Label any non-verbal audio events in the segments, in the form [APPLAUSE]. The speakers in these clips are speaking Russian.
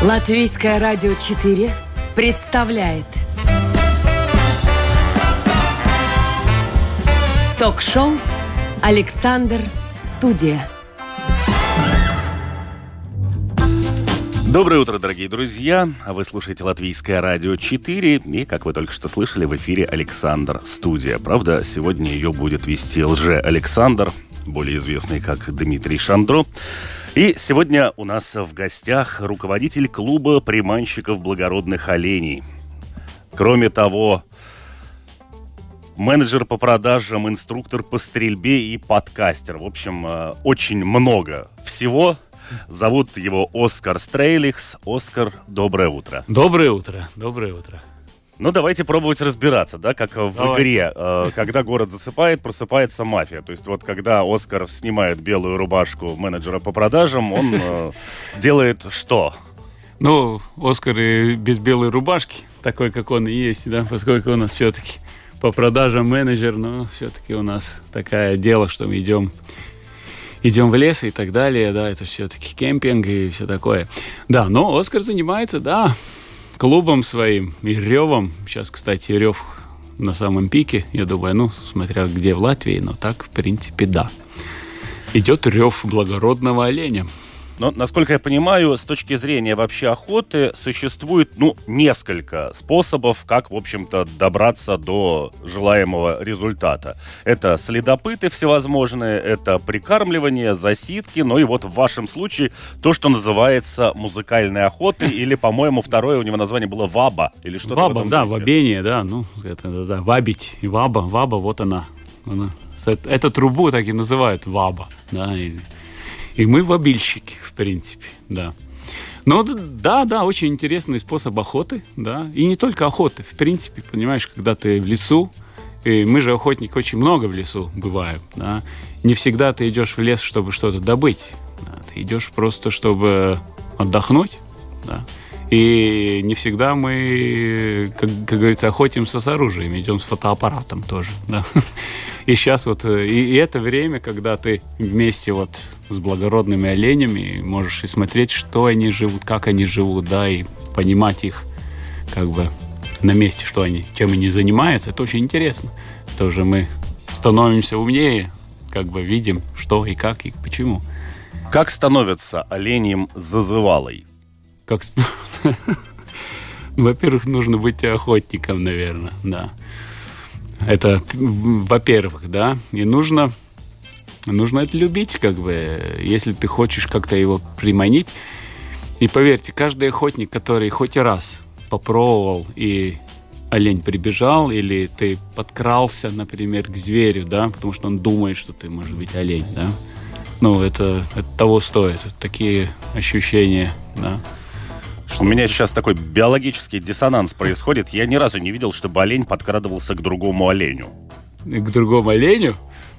Латвийское радио 4 представляет Ток-шоу «Александр Студия». Доброе утро, дорогие друзья! Вы слушаете Латвийское радио 4, и, как вы только что слышали, в эфире Александр Студия. Правда, сегодня ее будет вести лже-Александр, более известный как Дмитрий Шандро. И сегодня у нас в гостях руководитель клуба приманщиков благородных оленей. Кроме того, менеджер по продажам, инструктор по стрельбе и подкастер. В общем, э, очень много всего. Зовут его Оскар Стрейлихс. Оскар, доброе утро. Доброе утро, доброе утро. Ну, давайте пробовать разбираться, да, как в Давай. игре. Э, когда город засыпает, просыпается мафия. То есть вот когда Оскар снимает белую рубашку менеджера по продажам, он э, [LAUGHS] делает что? Ну, Оскар и без белой рубашки, такой, как он и есть, да, поскольку у нас все-таки по продажам менеджер, но все-таки у нас такое дело, что мы идем идем в лес и так далее, да, это все-таки кемпинг и все такое. Да, но Оскар занимается, да, клубом своим и ревом. Сейчас, кстати, рев на самом пике, я думаю, ну, смотря где в Латвии, но так, в принципе, да. Идет рев благородного оленя. Но, насколько я понимаю, с точки зрения вообще охоты, существует, ну, несколько способов, как, в общем-то, добраться до желаемого результата. Это следопыты всевозможные, это прикармливание, засидки, ну и вот в вашем случае то, что называется музыкальной охотой, или, по-моему, второе у него название было ваба, или что-то в Ваба, да, духе. вабение, да, ну, это, да, да, вабить, и ваба, ваба, вот она. она. Эту трубу так и называют ваба, да, и, и мы вабильщики, в принципе, да. Д- да, да, очень интересный способ охоты, да, и не только охоты, в принципе, понимаешь, когда ты в лесу, и мы же охотники очень много в лесу бываем, да, не всегда ты идешь в лес, чтобы что-то добыть, да, ты идешь просто, чтобы отдохнуть, да, и не всегда мы, как, как говорится, охотимся с оружием, идем с фотоаппаратом тоже. Да? [LAUGHS] И сейчас вот, э, и, и это время, когда ты вместе вот с благородными оленями можешь и смотреть, что они живут, как они живут, да, и понимать их как бы на месте, что они, чем они занимаются, это очень интересно. Тоже мы становимся умнее, как бы видим, что и как и почему. Как становится оленем зазывалой? Как... [LAUGHS] Во-первых, нужно быть охотником, наверное, да. Это, во-первых, да. И нужно, нужно это любить, как бы, если ты хочешь как-то его приманить. И поверьте, каждый охотник, который хоть раз попробовал и олень прибежал, или ты подкрался, например, к зверю, да, потому что он думает, что ты, может быть, олень, да. Ну, это, это того стоит. Такие ощущения, да. У меня сейчас такой биологический диссонанс происходит. Я ни разу не видел, чтобы олень подкрадывался к другому оленю. к другому оленю,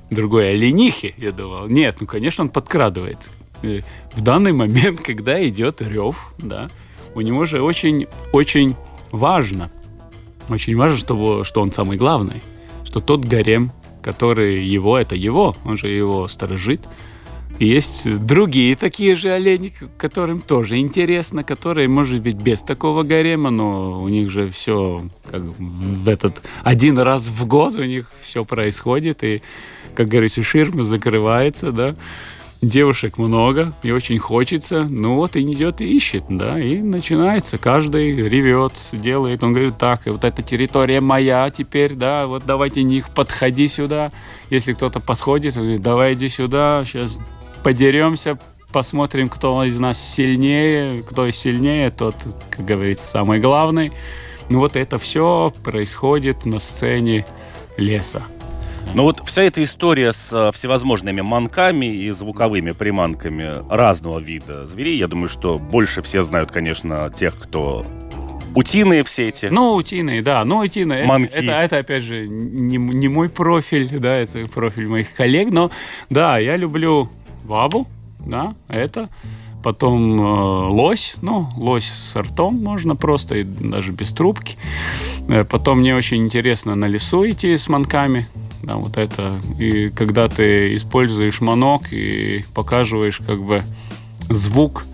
другой оленихе, я думал. Нет, ну, конечно, он подкрадывается. Э, В данный момент, [LAUGHS] когда идет рев, да, у него же очень, очень важно, очень важно, чтобы, что он самый главный, что тот гарем, который его, это его, он же его сторожит. Есть другие такие же олени, которым тоже интересно, которые, может быть, без такого гарема, но у них же все как в этот один раз в год у них все происходит, и, как говорится, ширма закрывается, да, девушек много, и очень хочется, ну вот и идет и ищет, да, и начинается, каждый ревет, делает, он говорит, так, вот эта территория моя теперь, да, вот давайте них подходи сюда, если кто-то подходит, он говорит, давай иди сюда, сейчас подеремся, посмотрим, кто из нас сильнее, кто сильнее, тот, как говорится, самый главный. Ну вот это все происходит на сцене леса. Но вот вся эта история с э, всевозможными манками и звуковыми приманками разного вида зверей, я думаю, что больше все знают, конечно, тех, кто утиные все эти. Ну, утиные, да, ну, утиные. это- Манки. Это, это, опять же, не, не мой профиль, да, это профиль моих коллег, но, да, я люблю вабу, да, это. Потом э, лось, ну, лось с ртом можно просто, и даже без трубки. Э, потом мне очень интересно на лесу идти с манками, да, вот это. И когда ты используешь манок и показываешь как бы звук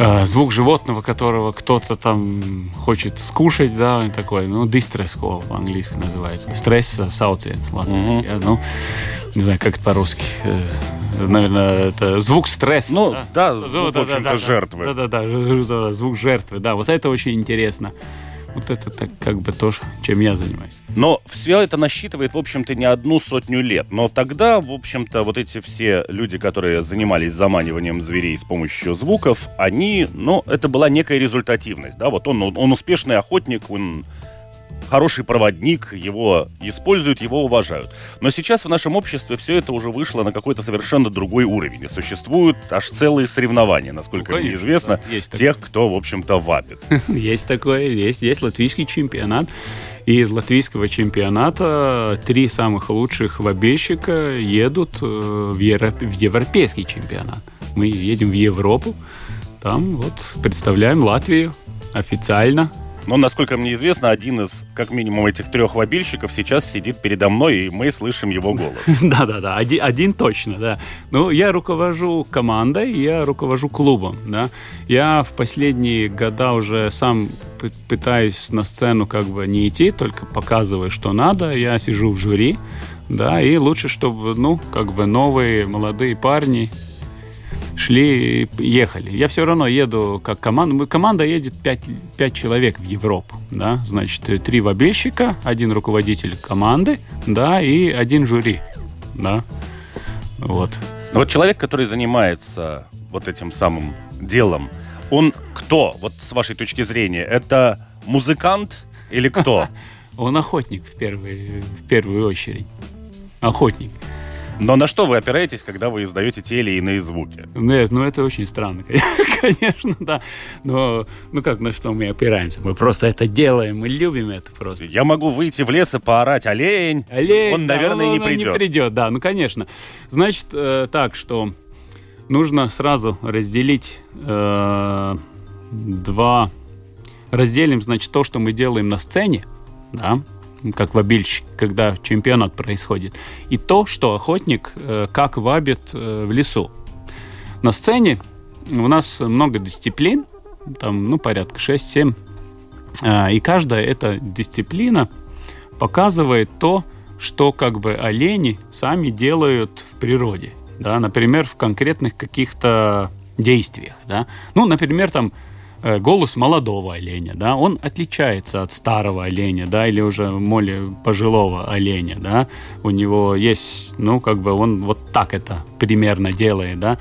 э, звук животного, которого кто-то там хочет скушать, да, такой, ну, distress call по-английски называется. Стресс sauciens латвийский. Uh-huh. Ну, не знаю, как это по-русски. Э, наверное, это звук стресса. Ну, да, да звук, в общем-то, да, жертвы. Да-да-да, звук жертвы, да, вот это очень интересно. Вот это так как бы то, чем я занимаюсь. Но все это насчитывает, в общем-то, не одну сотню лет. Но тогда, в общем-то, вот эти все люди, которые занимались заманиванием зверей с помощью звуков, они, ну, это была некая результативность, да, вот он, он успешный охотник, он хороший проводник, его используют, его уважают. Но сейчас в нашем обществе все это уже вышло на какой-то совершенно другой уровень. И существуют аж целые соревнования, насколько ну, конечно, мне известно, да, есть тех, такое. кто, в общем-то, вапит. [LAUGHS] Есть такое, есть, есть латвийский чемпионат. И из латвийского чемпионата три самых лучших вобельщика едут э, в, Европ... в европейский чемпионат. Мы едем в Европу, там вот представляем Латвию официально но, насколько мне известно, один из, как минимум, этих трех вобильщиков сейчас сидит передо мной, и мы слышим его голос. [LAUGHS] Да-да-да, один, один точно, да. Ну, я руковожу командой, я руковожу клубом, да. Я в последние года уже сам пытаюсь на сцену как бы не идти, только показываю, что надо. Я сижу в жюри, да, и лучше, чтобы, ну, как бы новые молодые парни шли, ехали. Я все равно еду как команда. Команда едет 5, 5 человек в Европу. Да? Значит, три вобельщика, один руководитель команды, да, и один жюри. Да? Вот. Вот человек, который занимается вот этим самым делом, он кто, вот с вашей точки зрения? Это музыкант или кто? [LAUGHS] Он охотник в первую, в первую очередь. Охотник. Но на что вы опираетесь, когда вы издаете те или иные звуки? Нет, ну это очень странно, [LAUGHS] конечно, да. Но, ну как, на что мы опираемся? Мы просто это делаем, мы любим это просто. Я могу выйти в лес и поорать «Олень!» Олень! Он, наверное, да, он, не придет. не придет, да, ну конечно. Значит, э, так, что нужно сразу разделить э, два... Разделим, значит, то, что мы делаем на сцене, да, как вабильщик, когда чемпионат происходит, и то, что охотник э, как вабит э, в лесу. На сцене у нас много дисциплин, там, ну, порядка 6-7, э, и каждая эта дисциплина показывает то, что как бы олени сами делают в природе. Да? Например, в конкретных каких-то действиях. Да? Ну, например, там голос молодого оленя, да, он отличается от старого оленя, да, или уже более пожилого оленя, да, у него есть, ну, как бы он вот так это примерно делает, да.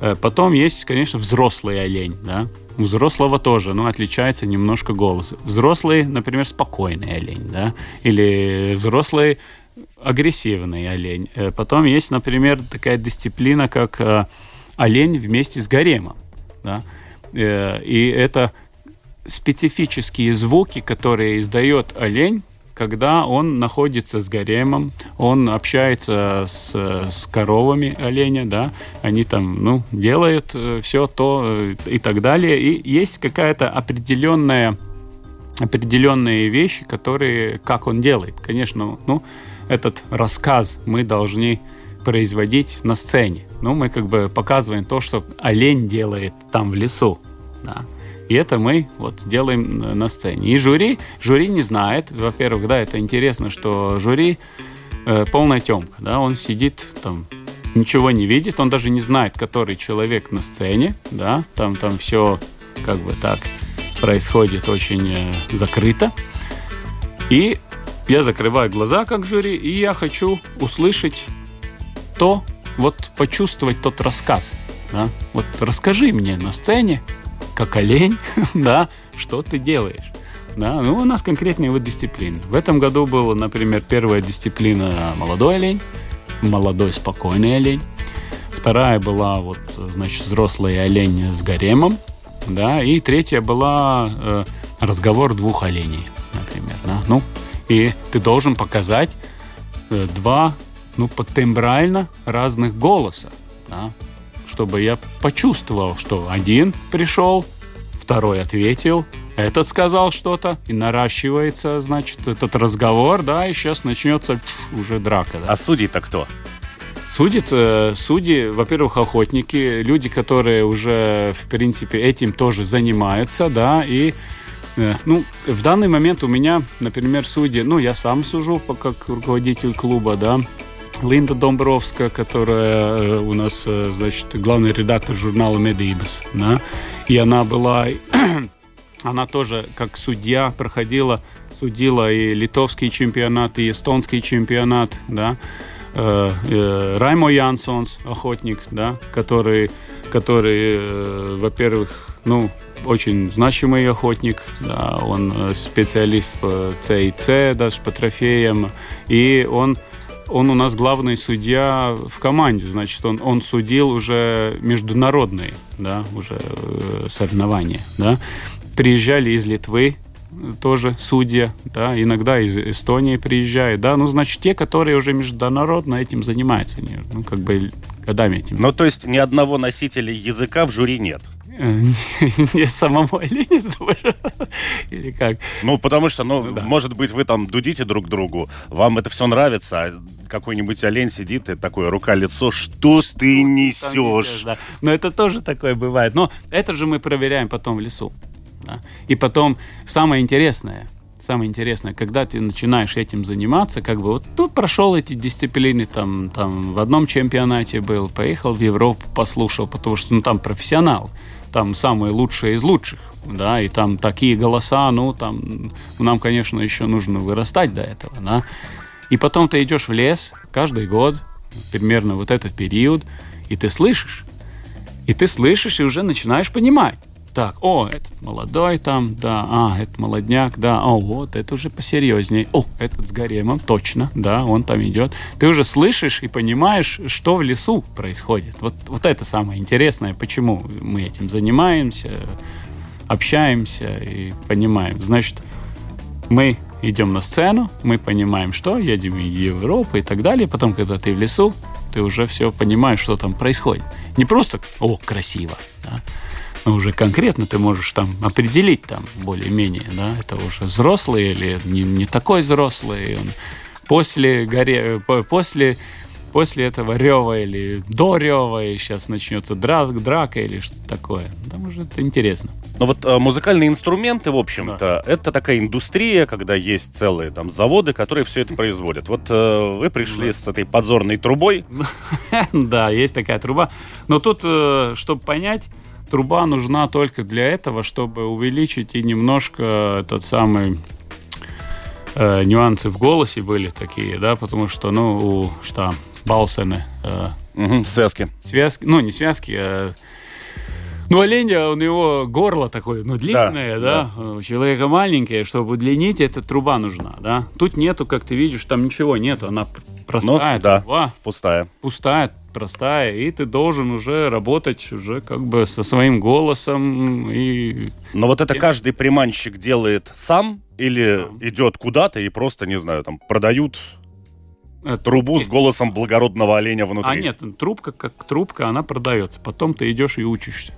Э, потом есть, конечно, взрослый олень, да, у взрослого тоже, но отличается немножко голос. Взрослый, например, спокойный олень, да, или взрослый агрессивный олень. Э, потом есть, например, такая дисциплина, как олень вместе с гаремом, да, Э, и это специфические звуки, которые издает олень, когда он находится с гаремом, он общается с, с коровами оленя, да, они там, ну, делают э, все то э, и так далее. И есть какая-то определенная определенные вещи, которые, как он делает. Конечно, ну, этот рассказ мы должны производить на сцене. Ну, мы как бы показываем то, что олень делает там в лесу. Да. И это мы вот делаем на сцене. И жюри, жюри не знает. Во-первых, да, это интересно, что жюри э, полная темка, да, он сидит там, ничего не видит, он даже не знает, который человек на сцене, да, там, там все как бы так происходит очень э, закрыто. И я закрываю глаза как жюри, и я хочу услышать то, вот почувствовать тот рассказ. Да? Вот расскажи мне на сцене, как олень, [LAUGHS] да, что ты делаешь. Да, ну, у нас конкретные вот дисциплины. В этом году была, например, первая дисциплина молодой олень, молодой спокойный олень. Вторая была вот, значит, взрослый олень с гаремом, да, и третья была э, разговор двух оленей, например, да. Ну, и ты должен показать э, два, ну, тембрально разных голоса, да, чтобы я почувствовал, что один пришел, второй ответил, этот сказал что-то, и наращивается, значит, этот разговор, да, и сейчас начнется уже драка. Да. А судьи-то кто? Судят э, судьи, во-первых, охотники, люди, которые уже, в принципе, этим тоже занимаются, да, и э, ну, в данный момент у меня, например, судьи, ну, я сам сужу как руководитель клуба, да, Линда Домбровская, которая э, у нас, э, значит, главный редактор журнала «Медибас», да, и она была, [CLEARS THROAT] она тоже как судья проходила, судила и литовский чемпионат, и эстонский чемпионат, да, э, Раймо Янсонс, охотник, да, который, который во-первых, ну, очень значимый охотник, да, он специалист по ЦИЦ, даже по трофеям, и он он у нас главный судья в команде, значит, он, он судил уже международные, да, уже э, соревнования, да. Приезжали из Литвы, тоже судья, да, иногда из Эстонии приезжают, да, ну, значит, те, которые уже международно этим занимаются, они, ну, как бы годами этим. Ну, то есть ни одного носителя языка в жюри нет? [LAUGHS] Не самому оленицу? [LAUGHS] Или как? Ну, потому что, ну, да. может быть, вы там дудите друг другу, вам это все нравится, а какой-нибудь олень сидит и такое рука-лицо, что, что ты несешь? несешь да. Но это тоже такое бывает. Но это же мы проверяем потом в лесу. Да? И потом самое интересное, самое интересное, когда ты начинаешь этим заниматься, как бы вот тут ну, прошел эти дисциплины, там, там в одном чемпионате был, поехал в Европу, послушал, потому что ну, там профессионал там самые лучшие из лучших, да, и там такие голоса, ну, там, нам, конечно, еще нужно вырастать до этого, да. И потом ты идешь в лес каждый год, примерно вот этот период, и ты слышишь, и ты слышишь и уже начинаешь понимать, так, о, этот молодой там, да, а, этот молодняк, да, о, вот, это уже посерьезнее. О, этот с гаремом, точно, да, он там идет. Ты уже слышишь и понимаешь, что в лесу происходит. Вот, вот это самое интересное, почему мы этим занимаемся, общаемся и понимаем. Значит, мы идем на сцену, мы понимаем, что, едем в Европу и так далее. Потом, когда ты в лесу, ты уже все понимаешь, что там происходит. Не просто, о, красиво, да, но уже конкретно ты можешь там определить там более-менее, да, это уже взрослый или не, не такой взрослый, он после, горе, после, после этого рева или до рева, и сейчас начнется драк, драка или что-то такое. Там уже это интересно. Но вот э, музыкальные инструменты, в общем-то, да. это такая индустрия, когда есть целые там заводы, которые все это производят. Вот э, вы пришли да. с этой подзорной трубой. [LAUGHS] Да, есть такая труба. Но тут, э, чтобы понять, труба нужна только для этого, чтобы увеличить и немножко этот самый э, нюансы в голосе были такие, да, потому что, ну, у что Балсены... Э, угу, связки. Связки, ну, не связки, а ну, оленя, у него горло такое, ну, длинное, да, да? да. У человека маленькое, чтобы удлинить, эта труба нужна, да. Тут нету, как ты видишь, там ничего нету, она простая ну, труба. Да, пустая. Пустая, простая, и ты должен уже работать уже как бы со своим голосом и... Но вот это каждый приманщик делает сам или да. идет куда-то и просто, не знаю, там продают это... трубу с голосом благородного оленя внутри? А нет, трубка как трубка, она продается. Потом ты идешь и учишься,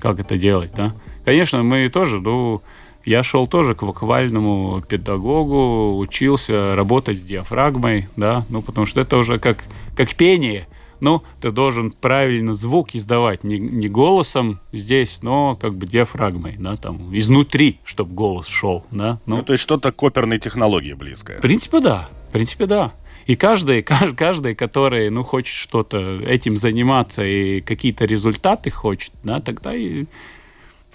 как это делать, да. Конечно, мы тоже, ну, я шел тоже к вокальному педагогу, учился работать с диафрагмой, да, ну, потому что это уже как, как пение – ну, ты должен правильно звук издавать не, не голосом здесь, но как бы диафрагмой, да, там, изнутри, чтобы голос шел, да. Ну, ну то есть что-то к оперной технологии близкое. В принципе, да. В принципе, да. И каждый, [LAUGHS] каждый, который, ну, хочет что-то этим заниматься и какие-то результаты хочет, да, тогда и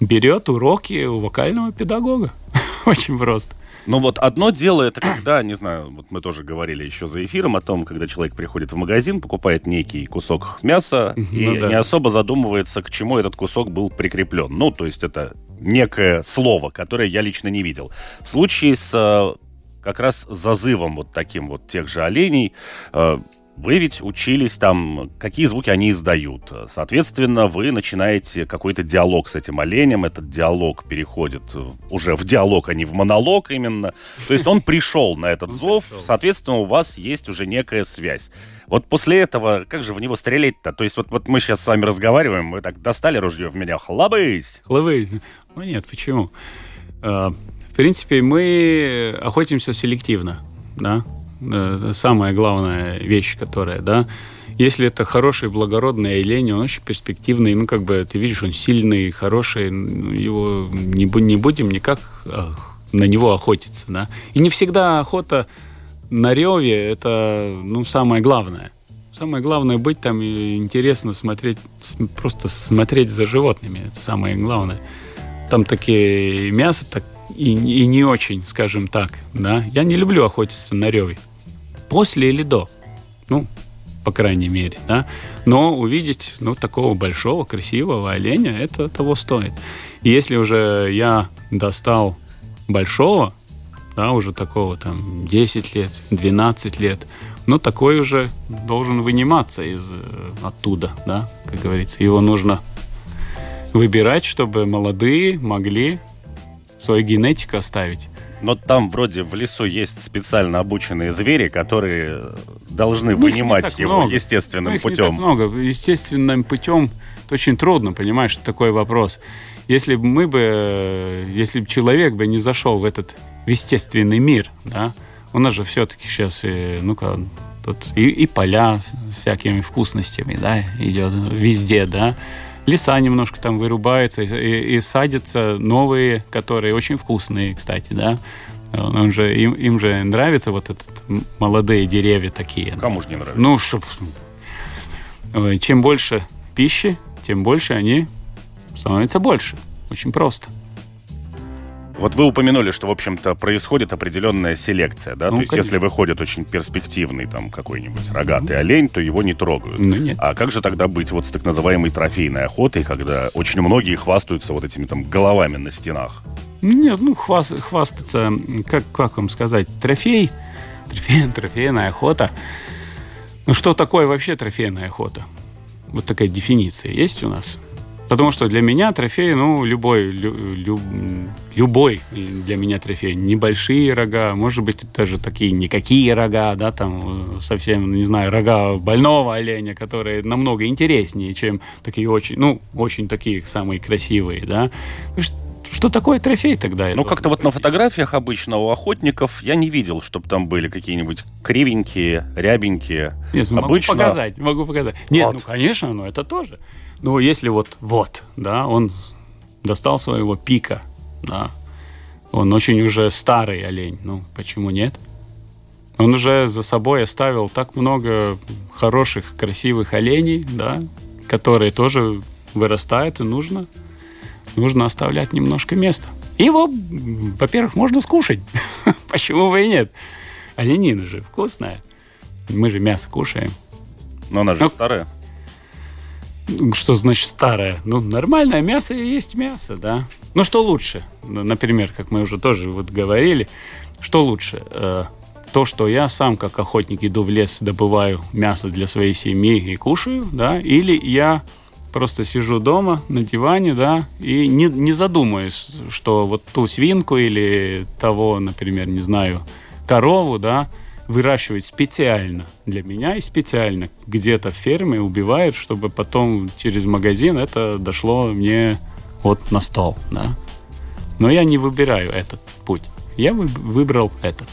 берет уроки у вокального педагога. [LAUGHS] Очень просто. Ну вот одно дело это когда, не знаю, вот мы тоже говорили еще за эфиром о том, когда человек приходит в магазин, покупает некий кусок мяса ну, и да. не особо задумывается, к чему этот кусок был прикреплен. Ну, то есть это некое слово, которое я лично не видел. В случае с э, как раз зазывом вот таким вот тех же оленей, э, вы ведь учились там, какие звуки они издают. Соответственно, вы начинаете какой-то диалог с этим оленем. Этот диалог переходит уже в диалог, а не в монолог именно. То есть он пришел на этот зов, соответственно, у вас есть уже некая связь. Вот после этого, как же в него стрелять-то? То есть вот, вот мы сейчас с вами разговариваем, мы так достали ружье в меня, хлобысь! Хлобысь! Ну нет, почему? А, в принципе, мы охотимся селективно, да? Э, самая главная вещь, которая, да. Если это хороший, благородный олень, он очень перспективный, ну, как бы, ты видишь, он сильный, хороший, его не, не будем никак а, на него охотиться, да. И не всегда охота на реве – это, ну, самое главное. Самое главное быть там и интересно смотреть, просто смотреть за животными. Это самое главное. Там такие мясо так и, и не очень, скажем так, да. Я не люблю охотиться на реве. После или до? Ну, по крайней мере, да. Но увидеть, ну, такого большого, красивого оленя, это того стоит. И если уже я достал большого, да, уже такого там 10 лет, 12 лет, но такой уже должен выниматься из э, оттуда, да, как говорится. Его нужно выбирать, чтобы молодые могли свою генетику оставить. Но там вроде в лесу есть специально обученные звери, которые должны ну, вынимать его много. естественным ну, путем. Не так много. Естественным путем это очень трудно, понимаешь, такой вопрос. Если бы мы бы, если бы человек бы не зашел в этот естественный мир, да, у нас же все-таки сейчас, ну-ка, тут и, и поля с всякими вкусностями, да, идет везде, да. Леса немножко там вырубаются и, и, садятся новые, которые очень вкусные, кстати, да. Он же, им, им же нравятся вот этот молодые деревья такие. Кому же не нравится? Ну, чтоб... Чем больше пищи, тем больше они становятся больше. Очень просто. Вот вы упомянули, что, в общем-то, происходит определенная селекция, да? Ну, то есть, конечно. если выходит очень перспективный там какой-нибудь рогатый mm олень, то его не трогают. Ну, нет. А как же тогда быть вот с так называемой трофейной охотой, когда очень многие хвастаются вот этими там головами на стенах? Нет, ну, хваст, хвастаться, как, как вам сказать, трофей, трофей, [LAUGHS] трофейная охота. Ну, что такое вообще трофейная охота? Вот такая дефиниция есть у нас? Потому что для меня трофей, ну, любой, лю, лю, любой для меня трофей. Небольшие рога, может быть, даже такие никакие рога, да, там совсем, не знаю, рога больного оленя, которые намного интереснее, чем такие очень, ну, очень такие самые красивые, да. Что такое трофей тогда? Ну, как-то вот на фотографиях обычно у охотников я не видел, чтобы там были какие-нибудь кривенькие, рябенькие. Нет, ну, обычно... могу показать, могу показать. Нет, вот. ну, конечно, но это тоже. Ну, если вот, вот, да, он достал своего пика, да, он очень уже старый олень, ну, почему нет? Он уже за собой оставил так много хороших, красивых оленей, да, которые тоже вырастают, и нужно, нужно оставлять немножко места. Его, во-первых, можно скушать. [LAUGHS] Почему бы и нет? Оленина же вкусная. Мы же мясо кушаем. Но она же ну, старая. Что значит старое? Ну, нормальное мясо и есть мясо, да. Ну, что лучше? Ну, например, как мы уже тоже вот говорили, что лучше? Э, то, что я сам, как охотник, иду в лес, добываю мясо для своей семьи и кушаю, да, или я просто сижу дома на диване, да, и не, не задумаюсь, что вот ту свинку или того, например, не знаю, корову, да, выращивают специально для меня и специально где-то в ферме убивают, чтобы потом через магазин это дошло мне вот на стол, да. Но я не выбираю этот путь. Я выбрал этот.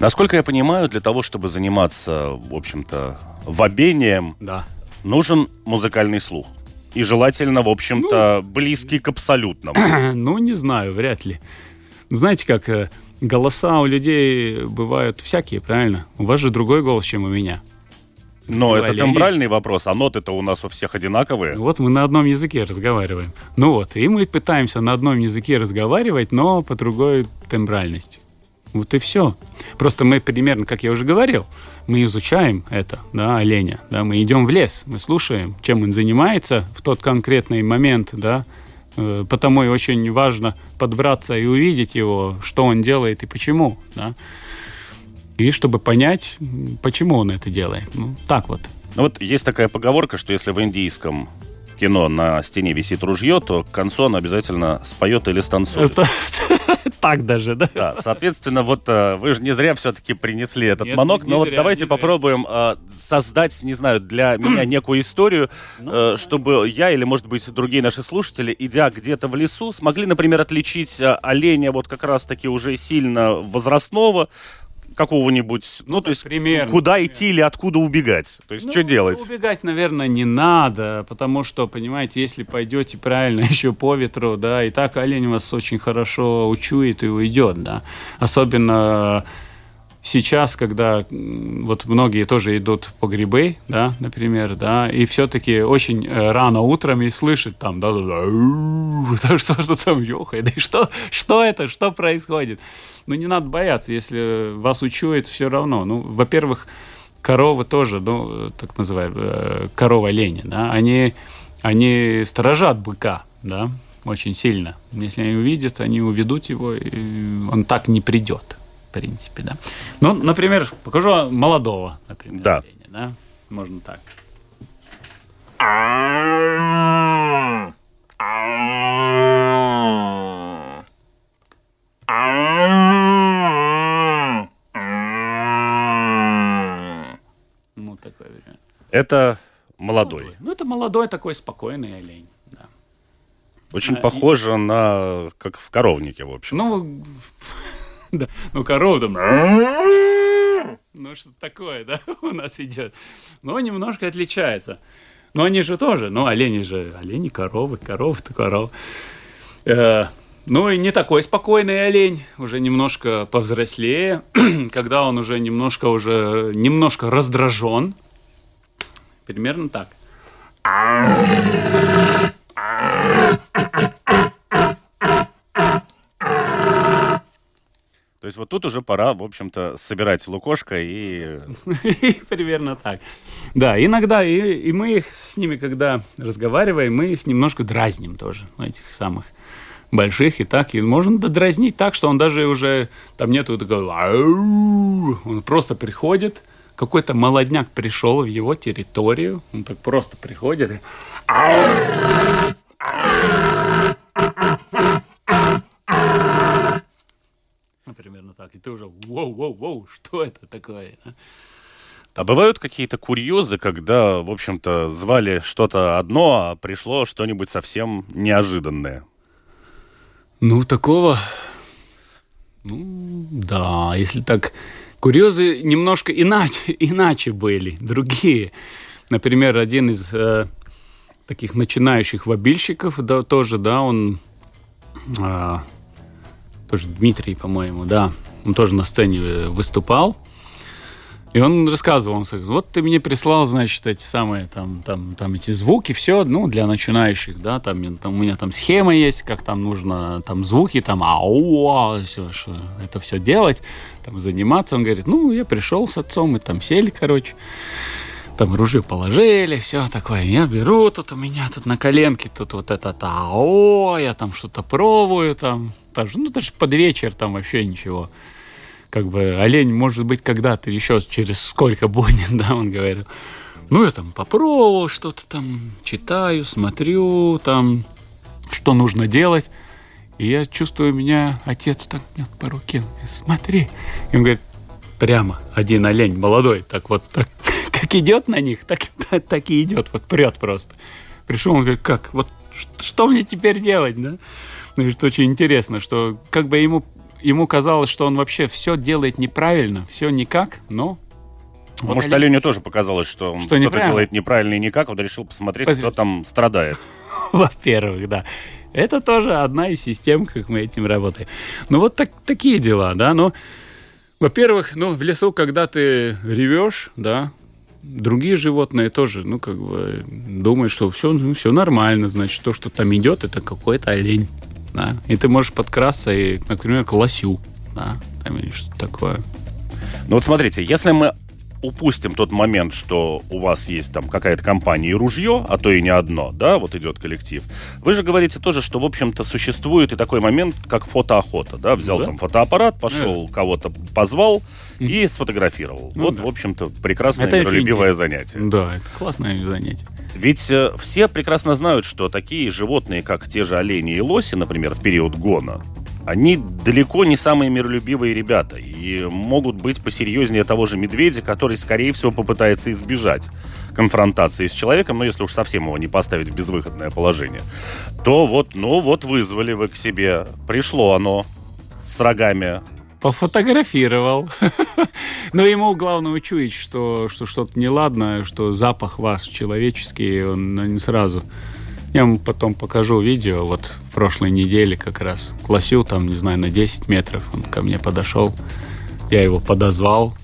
Насколько я понимаю, для того, чтобы заниматься, в общем-то, вобением, да. Нужен музыкальный слух. И желательно, в общем-то, ну, близкий к абсолютному. [CLEARS THROAT] Ну, не знаю, вряд ли. Знаете, как э, голоса у людей бывают всякие, правильно? У вас же другой голос, чем у меня. Но это тембральный вопрос, а ноты-то у нас у всех одинаковые. Вот мы на одном языке разговариваем. Ну вот, и мы пытаемся на одном языке разговаривать, но по другой тембральности. Вот и все. Просто мы примерно, как я уже говорил, мы изучаем это, да, оленя, да, мы идем в лес, мы слушаем, чем он занимается в тот конкретный момент, да, Э, потому и очень важно подбраться и увидеть его, что он делает и почему. Да? И чтобы понять, почему он это делает. Ну, так вот. Ну вот есть такая поговорка, что если в индийском кино на стене висит ружье, то к концу он обязательно споет или станцует. [LAUGHS] Так даже, да? Да, соответственно, вот э, вы же не зря все-таки принесли этот Нет, монок, но вот давайте попробуем э, создать, не знаю, для меня [CLEARS THROAT] некую историю, ну, э, чтобы я или, может быть, другие наши слушатели, идя где-то в лесу, смогли, например, отличить оленя вот как раз-таки уже сильно возрастного, какого-нибудь, ну, то есть Примерно. куда примерно. идти или откуда убегать? То есть что делать? Убегать, наверное, не надо, потому что, понимаете, если пойдете правильно [LAUGHS] еще по ветру, да, и так олень вас очень хорошо учует и уйдет, да. Особенно сейчас, когда вот многие тоже идут по грибы, да, например, да, и все-таки очень э, рано утром и слышит там, да, да, да, [LAUGHS] да, что, что там ёхает, и что, что это, что происходит. Ну, не надо бояться, если вас учует, все равно. Ну, во-первых, коровы тоже, ну, так называемые, корова лени, да, они, они сторожат быка, да, очень сильно. Если они увидят, они уведут его, и он так не придет, в принципе, да. Ну, например, покажу молодого, например, Да. оленя, да, можно так. Ну, такой вариант. Это молодой. Ну, это молодой такой спокойный олень, да. Очень А, и- похоже на, как в коровнике, в общем. Ну, [LAUGHS] да, ну корова там... Ну, что такое, да, [LAUGHS] у нас идет. Но немножко отличается. Но они же тоже, ну, олени же, олени, коровы, коровы-то коровы. Э, ну, и не такой спокойный олень, уже немножко повзрослее, [CLEARS THROAT] когда он уже немножко уже, немножко раздражен. Примерно так. То есть вот тут уже пора, в общем-то, собирать лукошко и... [LAUGHS] Примерно так. Да, иногда и, и мы их с ними, когда разговариваем, мы их немножко дразним тоже, этих самых больших и так. И можно додразнить так, что он даже уже, там нету такого... Он просто приходит, какой-то молодняк пришел в его территорию, он так просто приходит и... примерно так. И ты уже, воу-воу-воу, что это такое? а?» А бывают какие-то курьезы, когда, в общем-то, звали что-то одно, а пришло что-нибудь совсем неожиданное? Ну, такого... Ну, да, если так... Курьезы немножко иначе, иначе были, другие. Например, один из э, таких начинающих вобильщиков, да, тоже, да, он... а, тоже Дмитрий, по-моему, да. Он тоже на сцене э, выступал. И он рассказывал, он сказал, вот ты мне прислал, значит, эти самые там, там, там эти звуки, все, ну, для начинающих, да, там, там у меня там схема есть, как там нужно, там звуки, там, ау, все, что, это все делать, там, заниматься. Он говорит, ну, я пришел с отцом, мы там сели, короче, там ружье положили, все такое. Я беру, тут у меня тут на коленке, тут вот это тао, я там что-то пробую, там, даже, ну, даже под вечер там вообще ничего как бы олень, может быть, когда-то еще через сколько будет, [LAUGHS] да, он говорил. Ну, я там попробовал что-то там, читаю, смотрю, там, что нужно делать. И я чувствую, меня отец так мне по руке, смотри. И он говорит, прямо один олень молодой, так вот, так, как идет на них, так, так, [LAUGHS] так и идет, вот прет просто. Пришел, он говорит, как, вот что мне теперь делать, да? Ну, это очень интересно, что как бы ему, ему казалось, что он вообще все делает неправильно, все никак, но... вот Может, Оленю тоже показалось, что он Что что-то делает неправильно и никак. Он решил посмотреть, Подожди. кто там страдает. [LAUGHS] Во-первых, да. Это тоже одна из систем, как мы этим работаем. Ну, вот так, такие дела, да. Ну, во-первых, ну, в лесу, когда ты ревешь, да, другие животные тоже, ну, как бы думают, что все, ну, все нормально, значит, то, что там идет, это какой-то олень, да. И ты можешь подкрасться и, например, к лосю, да, там или что-то такое. Ну вот смотрите, если мы упустим тот момент, что у вас есть там какая-то компания и ружье, а то и не одно, да, вот идет коллектив. Вы же говорите тоже, что, в общем-то, существует и такой момент, как фотоохота, да, взял Да. там фотоаппарат, пошел, кого-то позвал и сфотографировал. Ну вот, да. в общем-то, прекрасное Это миролюбивое занятие. Да, это классное занятие. Ведь э, все прекрасно знают, что такие животные, как те же олени и лоси, например, в период гона, они далеко не самые миролюбивые ребята и могут быть посерьезнее того же медведя, который, скорее всего, попытается избежать конфронтации с человеком, но если уж совсем его не поставить в безвыходное положение, то вот, ну вот вызвали вы к себе, пришло оно с рогами пофотографировал. [LAUGHS] Но ему главное учуять, что, что что-то неладное, что запах вас человеческий, он не сразу. Я вам потом покажу видео, вот в прошлой неделе как раз. Классю там, не знаю, на 10 метров. Он ко мне подошел, я его подозвал,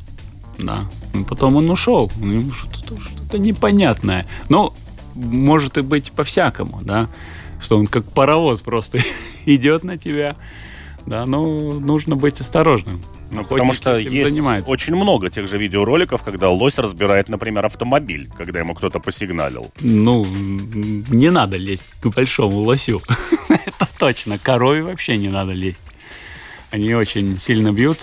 да. И потом он ушел. Что-то, что-то непонятное. Но может и быть по-всякому, да. Что он как паровоз просто [LAUGHS] идет на тебя да, ну, нужно быть осторожным. Ну, потому что есть занимается. очень много тех же видеороликов, когда лось разбирает, например, автомобиль, когда ему кто-то посигналил. Ну, не надо лезть к большому лосю. [LAUGHS] Это точно. Корове вообще не надо лезть. Они очень сильно бьют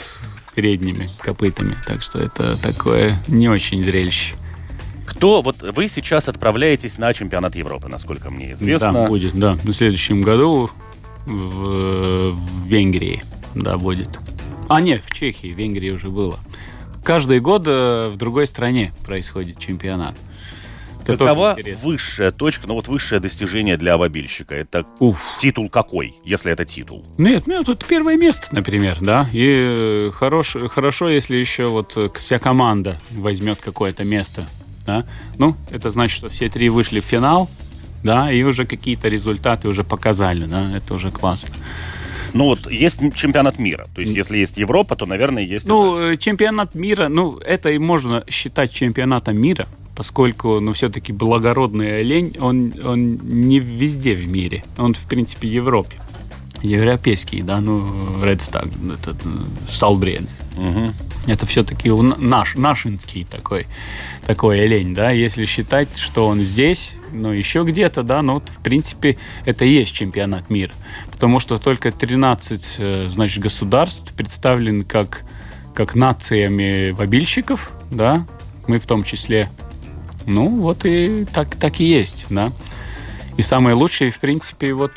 передними копытами, так что это такое не очень зрелище. Кто, вот вы сейчас отправляетесь на чемпионат Европы, насколько мне известно. Да, будет, да. В следующем году в, в Венгрии, да, будет. А нет, в Чехии, в Венгрии уже было. Каждый год э, в другой стране происходит чемпионат. Это Какова высшая точка, ну вот высшее достижение для авобильщика? Это Уф. титул какой, если это титул? Нет, ну тут первое место, например, да. И хорош, хорошо, если еще вот вся команда возьмет какое-то место. Да? Ну, это значит, что все три вышли в финал, да, и уже какие-то результаты уже показали, да, это уже классно. Ну вот есть чемпионат мира, то есть если есть Европа, то, наверное, есть... Ну, это... чемпионат мира, ну, это и можно считать чемпионатом мира, поскольку, ну, все-таки благородный олень, он, он не везде в мире, он, в принципе, в Европе. Европейский, да, ну, Star, этот, Сталбред. Угу. Это все-таки наш, нашинский такой, такой олень, да, если считать, что он здесь, ну, еще где-то, да, ну, вот, в принципе, это и есть чемпионат мира. Потому что только 13, э, значит, государств представлены как, как нациями вобильщиков, да, мы в том числе. Ну, вот и так, так и есть, да. И самые лучшие, в принципе, вот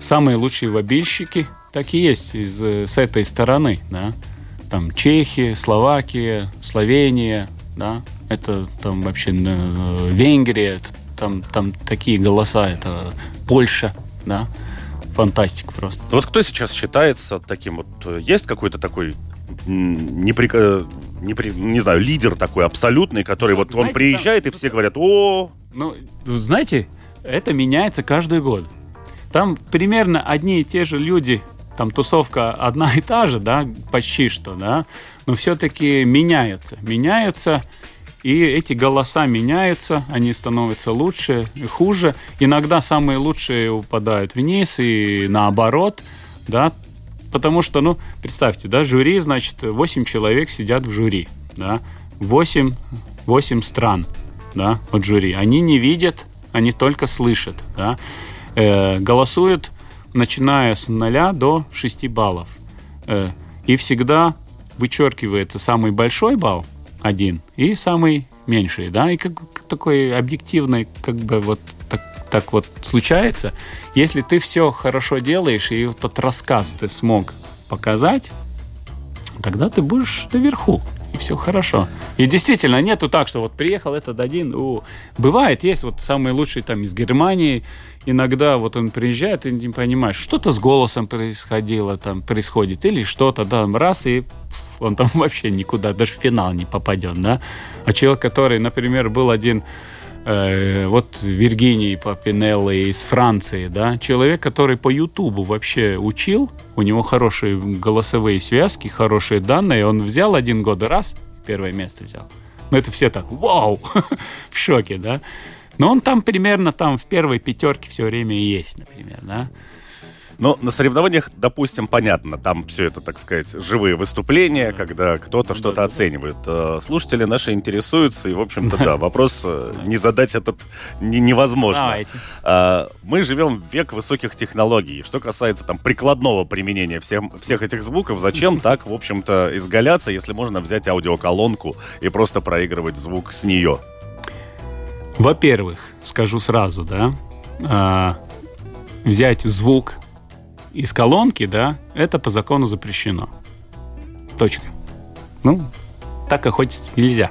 самые лучшие вобильщики так и есть из, э, с этой стороны, да. Там Чехия, Словакия, Словения, да, это там вообще э, Венгрия, там, там такие голоса, это Польша, да, фантастика просто. Вот кто сейчас считается таким вот, э, есть какой-то такой непри... Э, непри... не знаю, лидер такой абсолютный, который ну, вот знаете, он приезжает там, и все говорят, о... Ну, знаете, это меняется каждый год. Там примерно одни и те же люди там тусовка одна и та же, да, почти что, да, но все-таки меняются, меняются, и эти голоса меняются, они становятся лучше хуже. Иногда самые лучшие упадают вниз и наоборот, да, потому что, ну, представьте, да, жюри, значит, 8 человек сидят в жюри, да, 8, 8 стран, да, от жюри. Они не видят, они только слышат, да, э, голосуют начиная с 0 до 6 баллов. Э, и всегда вычеркивается самый большой балл, один, и самый меньший, да, и как такой объективный, как бы вот так, так вот случается. Если ты все хорошо делаешь, и вот этот рассказ ты смог показать, тогда ты будешь наверху и все хорошо. И действительно, нету так, что вот приехал этот один. У... Бывает, есть вот самый лучший там из Германии. Иногда вот он приезжает, и не понимаешь, что-то с голосом происходило, там происходит, или что-то, да, раз, и он там [LAUGHS] вообще никуда, даже в финал не попадет, да. А человек, который, например, был один э, вот Виргинии Папинелло из Франции, да, человек, который по Ютубу вообще учил, у него хорошие голосовые связки, хорошие данные, он взял один год раз, первое место взял. Ну, это все так, вау, [LAUGHS] в шоке, да. Но он там примерно там в первой пятерке все время и есть, например, да. Ну, на соревнованиях, допустим, понятно, там все это, так сказать, живые выступления, когда кто-то что-то оценивает. Э, слушатели наши интересуются, и, в общем-то, да, вопрос э, не задать этот невозможно. А, мы живем в век высоких технологий. Что касается там прикладного применения всех этих звуков, зачем [LAUGHS] так, в общем-то, изгаляться, если можно взять аудиоколонку и просто проигрывать звук с нее? Во-первых, скажу сразу, да, а, взять звук из колонки, да, это по закону запрещено. Точка. Ну, так охотиться нельзя.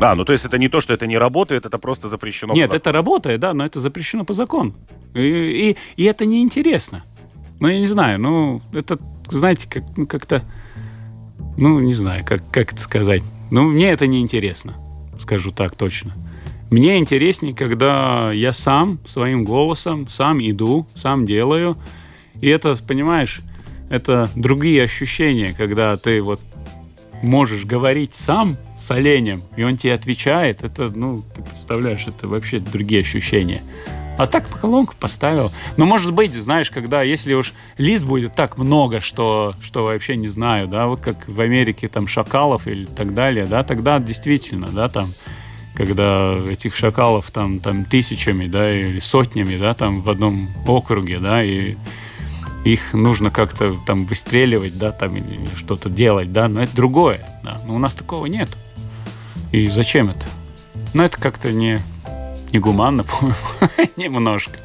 А, ну то есть это не то, что это не работает, это просто запрещено. Нет, это работает, да, но это запрещено по закону. И, и, и это неинтересно. Ну, я не знаю, ну, это знаете, как, ну, как-то, ну, не знаю, как, как это сказать. Ну, мне это не интересно, скажу так точно. Мне интереснее, когда я сам своим голосом, сам иду, сам делаю. И это, понимаешь, это другие ощущения, когда ты вот можешь говорить сам с оленем, и он тебе отвечает. Это, ну, ты представляешь, это вообще другие ощущения. А так по колонку поставил. Но может быть, знаешь, когда, если уж лист будет так много, что, что вообще не знаю, да, вот как в Америке там шакалов или так далее, да, тогда действительно, да, там когда этих шакалов там, там тысячами, да, или сотнями, да, там в одном округе, да, и их нужно как-то там выстреливать, да, там или что-то делать, да, но это другое, да, но у нас такого нет. И зачем это? Ну, это как-то не, не гуманно, [LAUGHS] по-моему, немножко.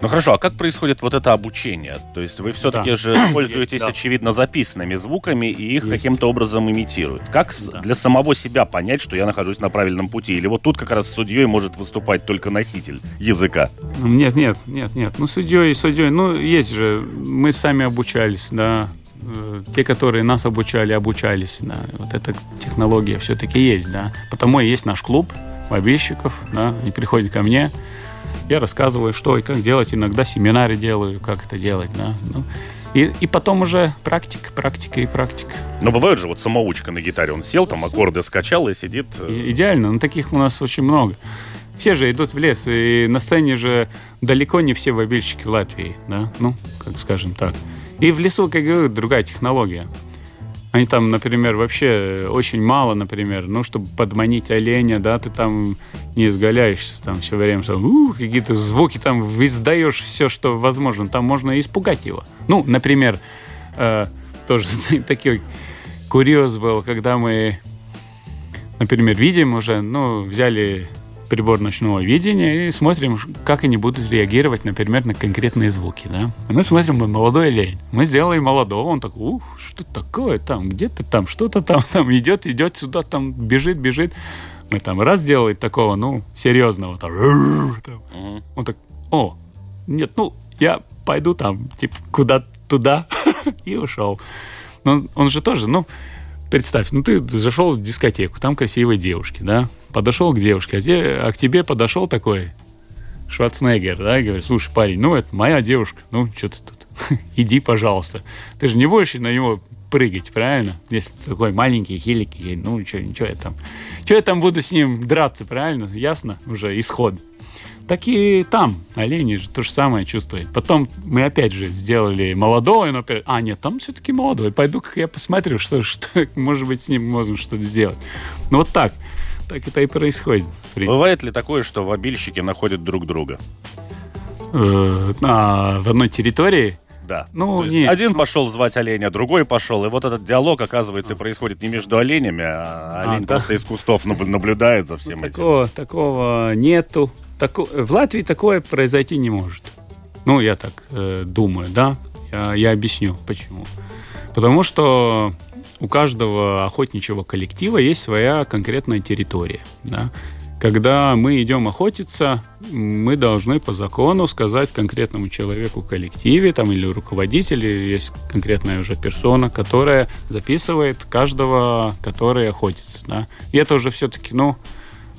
Ну хорошо, а как происходит вот это обучение? То есть вы все-таки да. же пользуетесь, есть, да. очевидно, записанными звуками и их каким-то образом имитируют. Как да. для самого себя понять, что я нахожусь на правильном пути? Или вот тут как раз судьей может выступать только носитель языка? Нет, нет, нет, нет. Ну, судьей, судьей, ну, есть же, мы сами обучались, да, э, те, которые нас обучали, обучались, да, вот эта технология все-таки есть, да. Потому и есть наш клуб мобильщиков, да, они приходят ко мне, я рассказываю, что и как делать. Иногда семинары делаю, как это делать. Да? Ну, и, и потом уже практика, практика и практика. Но бывает же вот самоучка на гитаре. Он сел, там аккорды скачал и сидит. Э, и, идеально. Но таких у нас очень много. Все же идут в лес. И на сцене же далеко не все вобильщики в Латвии. Да? Ну, как скажем так. И в лесу, как говорю, другая технология. Они там, например, вообще очень мало, например, ну, чтобы подманить оленя, да, ты там не изгаляешься там все время, там, какие-то звуки там издаешь все, что возможно. Там можно испугать его. Ну, например, э, тоже [LAUGHS] такой курьез был, когда мы, например, видим уже, ну, взяли прибор ночного видения и смотрим, как они будут реагировать, например, на конкретные звуки. Да? Мы смотрим на молодой олень. Мы сделали молодого, он такой, ух, что такое там, где-то там, что-то там, [LAUGHS] там идет, идет сюда, там бежит, бежит. Мы там раз сделали такого, ну, серьезного, там, там. он так, о, нет, ну, я пойду там, типа, куда туда, и ушел. Но он же тоже, ну, представь, ну ты зашел в дискотеку, там красивые девушки, да, подошел к девушке, а, те, а к тебе подошел такой Шварценеггер, да, и говорит, слушай, парень, ну это моя девушка, ну что ты тут, [LAUGHS] иди, пожалуйста. Ты же не будешь на него прыгать, правильно? Если такой маленький, хиленький, ну что, ничего я там, что я там буду с ним драться, правильно? Ясно уже исход. Так и там олени же то же самое чувствуют. Потом мы опять же сделали молодого, он опять, а нет, там все-таки молодой. Пойду-ка я посмотрю, что, что может быть с ним можно что-то сделать. Ну вот так так это и происходит. Бывает ли такое, что вобильщики находят друг друга? Э, а, в одной территории? Да. Ну, не... Один пошел звать оленя, другой пошел. И вот этот диалог, оказывается, происходит не между оленями, а олень а, просто да. из кустов наблюдает за всем ну, этим. Такого, такого нету. Тако... В Латвии такое произойти не может. Ну, я так э, думаю, да. Я, я объясню, почему. Потому что у каждого охотничьего коллектива есть своя конкретная территория. Да? Когда мы идем охотиться, мы должны по закону сказать конкретному человеку в коллективе там, или руководителю, есть конкретная уже персона, которая записывает каждого, который охотится. Да? И это уже все-таки ну,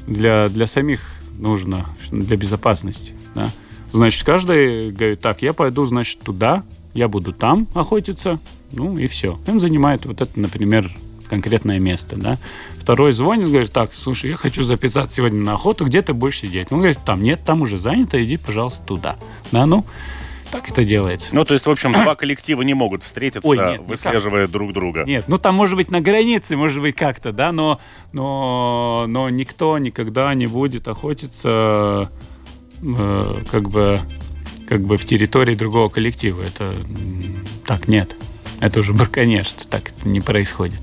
для, для самих нужно, для безопасности. Да? Значит, каждый говорит, так, я пойду, значит, туда, я буду там охотиться, ну и все. Он занимает вот это, например, конкретное место, да. Второй звонит, говорит, так, слушай, я хочу записаться сегодня на охоту, где ты будешь сидеть? Он говорит, там нет, там уже занято, иди, пожалуйста, туда. Да, ну, так это делается. Ну, то есть, в общем, два коллектива не могут встретиться, Ой, нет, выслеживая никак. друг друга. Нет, ну там, может быть, на границе, может быть, как-то, да, но, но, но никто никогда не будет охотиться э, как бы как бы в территории другого коллектива. Это так нет. Это уже браконьерство, так это не происходит.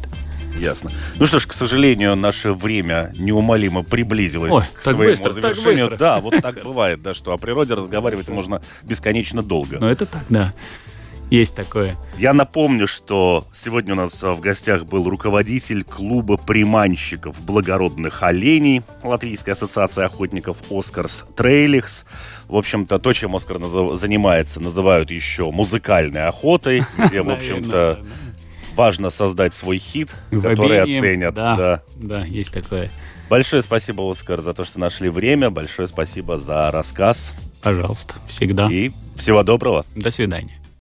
Ясно. Ну что ж, к сожалению, наше время неумолимо приблизилось Ой, к своему быстро, завершению. Да, вот так бывает, да, что о природе разговаривать можно бесконечно долго. Ну это так, да. Есть такое. Я напомню, что сегодня у нас в гостях был руководитель клуба приманщиков благородных оленей Латвийской ассоциации охотников Оскарс Трейлихс. В общем-то, то, чем Оскар занимается, называют еще музыкальной охотой, где, в [LAUGHS] общем-то, важно создать свой хит, который оценят. Да, да, да, есть такое. Большое спасибо, Оскар, за то, что нашли время. Большое спасибо за рассказ. Пожалуйста, всегда. И всего доброго. До свидания.